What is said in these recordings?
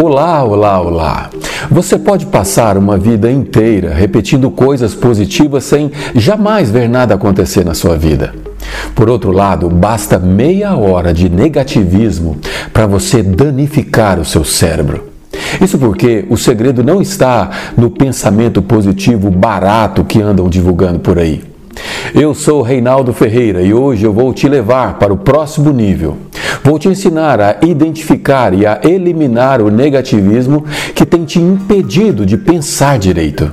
Olá, olá, olá! Você pode passar uma vida inteira repetindo coisas positivas sem jamais ver nada acontecer na sua vida. Por outro lado, basta meia hora de negativismo para você danificar o seu cérebro. Isso porque o segredo não está no pensamento positivo barato que andam divulgando por aí. Eu sou Reinaldo Ferreira e hoje eu vou te levar para o próximo nível. Vou te ensinar a identificar e a eliminar o negativismo que tem te impedido de pensar direito.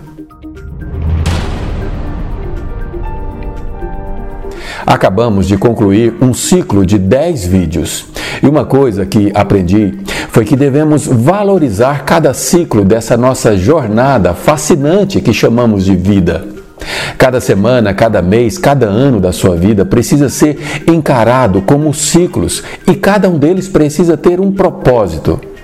Acabamos de concluir um ciclo de 10 vídeos. E uma coisa que aprendi foi que devemos valorizar cada ciclo dessa nossa jornada fascinante que chamamos de vida. Cada semana, cada mês, cada ano da sua vida precisa ser encarado como ciclos e cada um deles precisa ter um propósito.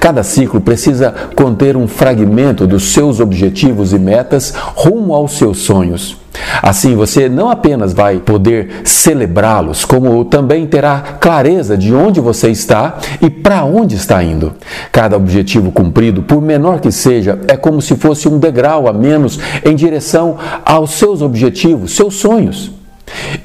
Cada ciclo precisa conter um fragmento dos seus objetivos e metas rumo aos seus sonhos. Assim, você não apenas vai poder celebrá-los, como também terá clareza de onde você está e para onde está indo. Cada objetivo cumprido, por menor que seja, é como se fosse um degrau a menos em direção aos seus objetivos, seus sonhos.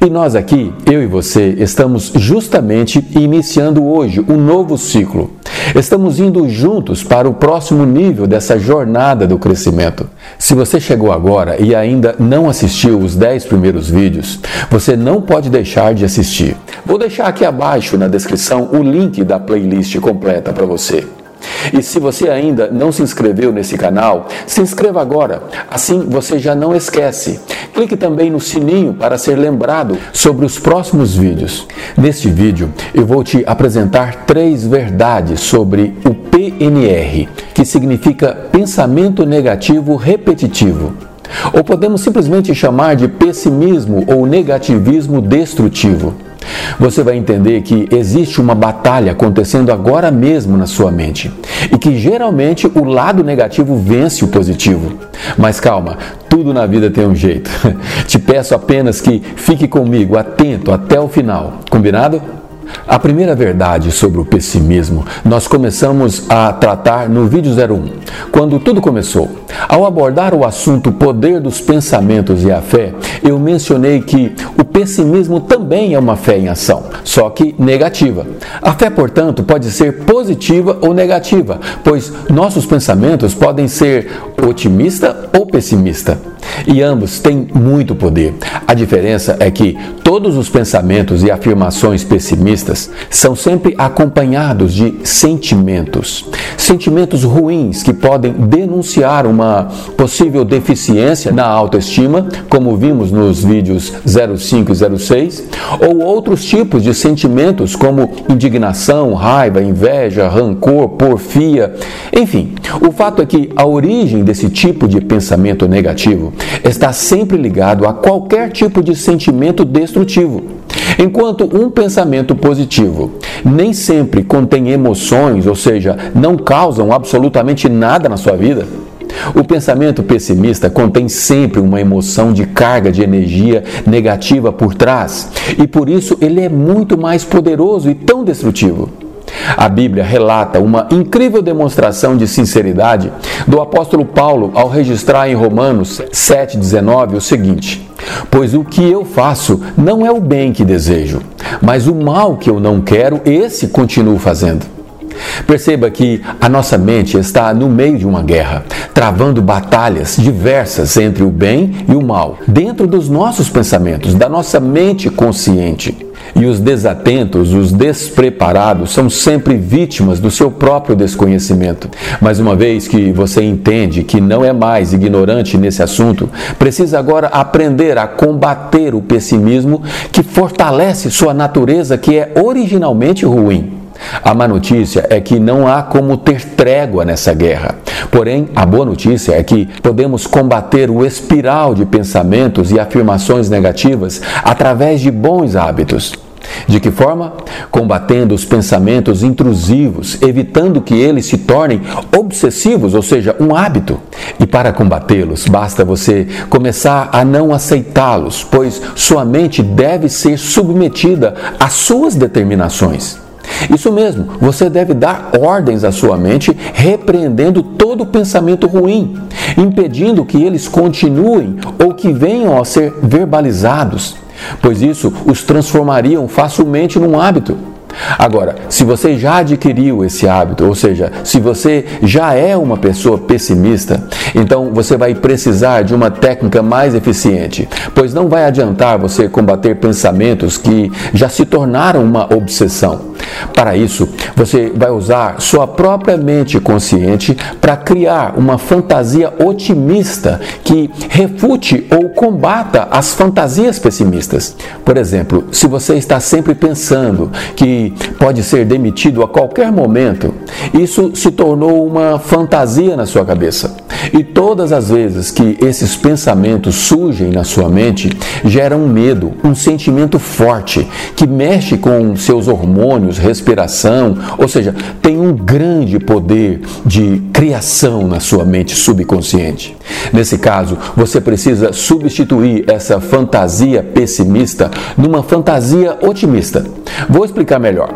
E nós aqui, eu e você, estamos justamente iniciando hoje um novo ciclo. Estamos indo juntos para o próximo nível dessa jornada do crescimento. Se você chegou agora e ainda não assistiu os 10 primeiros vídeos, você não pode deixar de assistir. Vou deixar aqui abaixo na descrição o link da playlist completa para você. E se você ainda não se inscreveu nesse canal, se inscreva agora. Assim você já não esquece. Clique também no sininho para ser lembrado sobre os próximos vídeos. Neste vídeo eu vou te apresentar três verdades sobre o PNR, que significa pensamento negativo repetitivo. Ou podemos simplesmente chamar de pessimismo ou negativismo destrutivo. Você vai entender que existe uma batalha acontecendo agora mesmo na sua mente e que geralmente o lado negativo vence o positivo. Mas calma, tudo na vida tem um jeito. Te peço apenas que fique comigo atento até o final. Combinado? A primeira verdade sobre o pessimismo nós começamos a tratar no vídeo 01, quando tudo começou. Ao abordar o assunto poder dos pensamentos e a fé, eu mencionei que o pessimismo também é uma fé em ação, só que negativa. A fé, portanto, pode ser positiva ou negativa, pois nossos pensamentos podem ser otimista ou pessimista. E ambos têm muito poder. A diferença é que todos os pensamentos e afirmações pessimistas são sempre acompanhados de sentimentos. Sentimentos ruins que podem denunciar uma possível deficiência na autoestima, como vimos nos vídeos 05 e 06, ou outros tipos de sentimentos como indignação, raiva, inveja, rancor, porfia. Enfim, o fato é que a origem desse tipo de pensamento negativo está sempre ligado a qualquer tipo de sentimento destrutivo. Enquanto um pensamento positivo nem sempre contém emoções, ou seja, não causam absolutamente nada na sua vida, o pensamento pessimista contém sempre uma emoção de carga de energia negativa por trás, e por isso ele é muito mais poderoso e tão destrutivo. A Bíblia relata uma incrível demonstração de sinceridade do apóstolo Paulo ao registrar em Romanos 7,19 o seguinte: Pois o que eu faço não é o bem que desejo, mas o mal que eu não quero, esse continuo fazendo. Perceba que a nossa mente está no meio de uma guerra, travando batalhas diversas entre o bem e o mal, dentro dos nossos pensamentos, da nossa mente consciente. E os desatentos, os despreparados, são sempre vítimas do seu próprio desconhecimento. Mas uma vez que você entende que não é mais ignorante nesse assunto, precisa agora aprender a combater o pessimismo que fortalece sua natureza, que é originalmente ruim. A má notícia é que não há como ter trégua nessa guerra. Porém, a boa notícia é que podemos combater o espiral de pensamentos e afirmações negativas através de bons hábitos. De que forma? Combatendo os pensamentos intrusivos, evitando que eles se tornem obsessivos, ou seja, um hábito. E para combatê-los, basta você começar a não aceitá-los, pois sua mente deve ser submetida às suas determinações. Isso mesmo, você deve dar ordens à sua mente, repreendendo todo pensamento ruim, impedindo que eles continuem ou que venham a ser verbalizados, pois isso os transformariam facilmente num hábito. Agora, se você já adquiriu esse hábito, ou seja, se você já é uma pessoa pessimista, então você vai precisar de uma técnica mais eficiente, pois não vai adiantar você combater pensamentos que já se tornaram uma obsessão. Para isso, você vai usar sua própria mente consciente para criar uma fantasia otimista que refute ou combata as fantasias pessimistas. Por exemplo, se você está sempre pensando que pode ser demitido a qualquer momento, isso se tornou uma fantasia na sua cabeça. E todas as vezes que esses pensamentos surgem na sua mente, geram um medo, um sentimento forte que mexe com seus hormônios, respiração, ou seja, tem um grande poder de criação na sua mente subconsciente. Nesse caso, você precisa substituir essa fantasia pessimista numa fantasia otimista. Vou explicar melhor.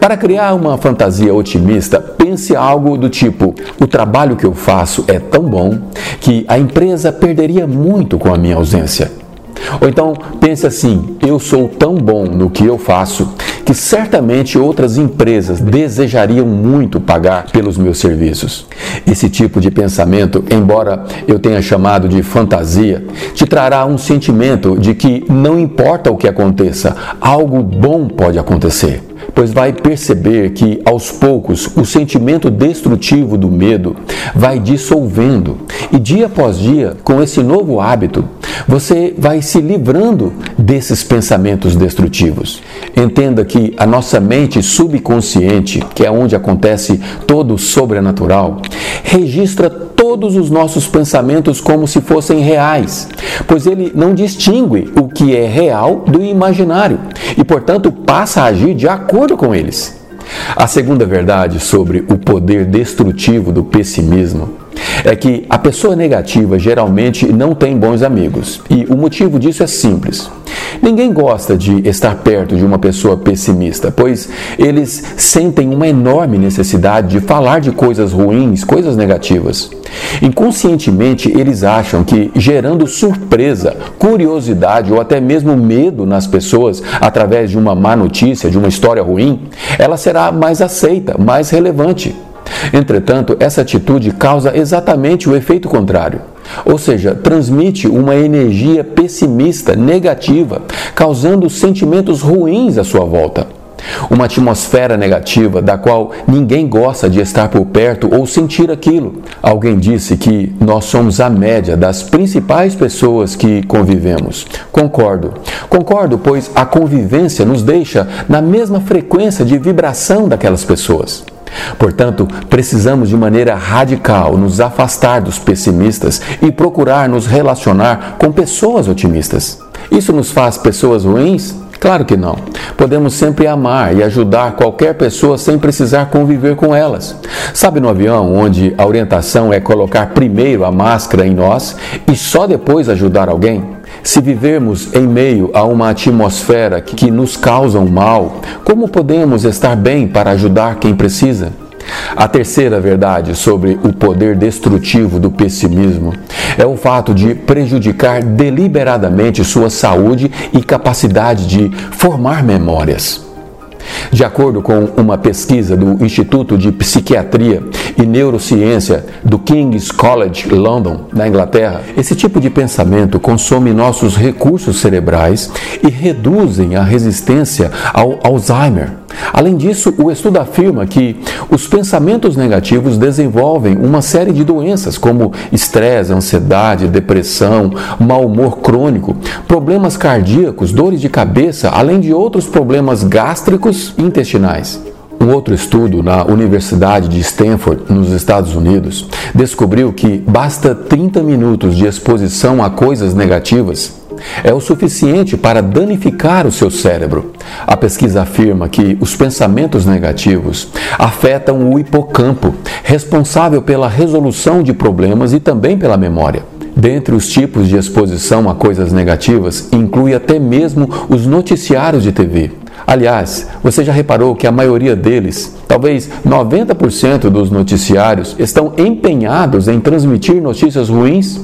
Para criar uma fantasia otimista, pense algo do tipo: o trabalho que eu faço é tão bom que a empresa perderia muito com a minha ausência. Ou então pense assim: eu sou tão bom no que eu faço que certamente outras empresas desejariam muito pagar pelos meus serviços. Esse tipo de pensamento, embora eu tenha chamado de fantasia, te trará um sentimento de que não importa o que aconteça, algo bom pode acontecer pois vai perceber que aos poucos o sentimento destrutivo do medo vai dissolvendo e dia após dia, com esse novo hábito, você vai se livrando desses pensamentos destrutivos. Entenda que a nossa mente subconsciente, que é onde acontece todo o sobrenatural, registra todos os nossos pensamentos como se fossem reais, pois ele não distingue o que é real do imaginário e, portanto, passa a agir de acordo com eles. A segunda verdade sobre o poder destrutivo do pessimismo é que a pessoa negativa geralmente não tem bons amigos. E o motivo disso é simples. Ninguém gosta de estar perto de uma pessoa pessimista, pois eles sentem uma enorme necessidade de falar de coisas ruins, coisas negativas. Inconscientemente, eles acham que gerando surpresa, curiosidade ou até mesmo medo nas pessoas através de uma má notícia, de uma história ruim, ela será mais aceita, mais relevante. Entretanto, essa atitude causa exatamente o efeito contrário. Ou seja, transmite uma energia pessimista, negativa, causando sentimentos ruins à sua volta. Uma atmosfera negativa da qual ninguém gosta de estar por perto ou sentir aquilo. Alguém disse que nós somos a média das principais pessoas que convivemos. Concordo. Concordo, pois a convivência nos deixa na mesma frequência de vibração daquelas pessoas. Portanto, precisamos de maneira radical nos afastar dos pessimistas e procurar nos relacionar com pessoas otimistas. Isso nos faz pessoas ruins? Claro que não. Podemos sempre amar e ajudar qualquer pessoa sem precisar conviver com elas. Sabe no avião, onde a orientação é colocar primeiro a máscara em nós e só depois ajudar alguém? Se vivermos em meio a uma atmosfera que nos causa um mal, como podemos estar bem para ajudar quem precisa? A terceira verdade sobre o poder destrutivo do pessimismo é o fato de prejudicar deliberadamente sua saúde e capacidade de formar memórias. De acordo com uma pesquisa do Instituto de Psiquiatria e Neurociência do King's College London, na Inglaterra, esse tipo de pensamento consome nossos recursos cerebrais e reduzem a resistência ao Alzheimer. Além disso, o estudo afirma que os pensamentos negativos desenvolvem uma série de doenças como estresse, ansiedade, depressão, mau humor crônico, problemas cardíacos, dores de cabeça, além de outros problemas gástricos e intestinais. Um outro estudo na Universidade de Stanford, nos Estados Unidos, descobriu que basta 30 minutos de exposição a coisas negativas é o suficiente para danificar o seu cérebro. A pesquisa afirma que os pensamentos negativos afetam o hipocampo, responsável pela resolução de problemas e também pela memória. Dentre os tipos de exposição a coisas negativas, inclui até mesmo os noticiários de TV, Aliás, você já reparou que a maioria deles, talvez 90% dos noticiários, estão empenhados em transmitir notícias ruins?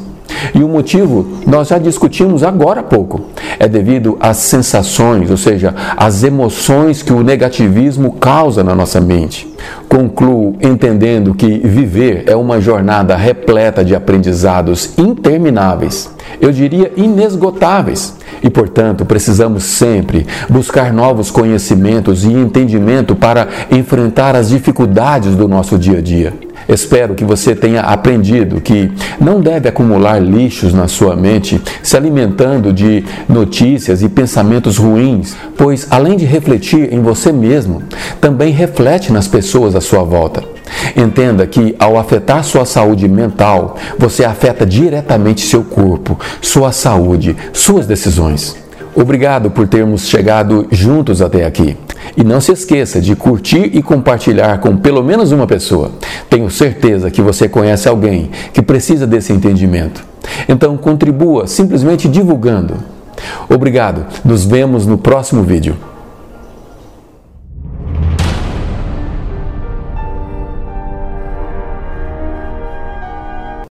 E o motivo nós já discutimos agora há pouco. É devido às sensações, ou seja, às emoções que o negativismo causa na nossa mente. Concluo entendendo que viver é uma jornada repleta de aprendizados intermináveis, eu diria inesgotáveis. E, portanto, precisamos sempre buscar novos conhecimentos e entendimento para enfrentar as dificuldades do nosso dia a dia. Espero que você tenha aprendido que não deve acumular lixos na sua mente, se alimentando de notícias e pensamentos ruins, pois além de refletir em você mesmo, também reflete nas pessoas à sua volta. Entenda que ao afetar sua saúde mental, você afeta diretamente seu corpo, sua saúde, suas decisões. Obrigado por termos chegado juntos até aqui. E não se esqueça de curtir e compartilhar com pelo menos uma pessoa. Tenho certeza que você conhece alguém que precisa desse entendimento. Então contribua simplesmente divulgando. Obrigado. Nos vemos no próximo vídeo.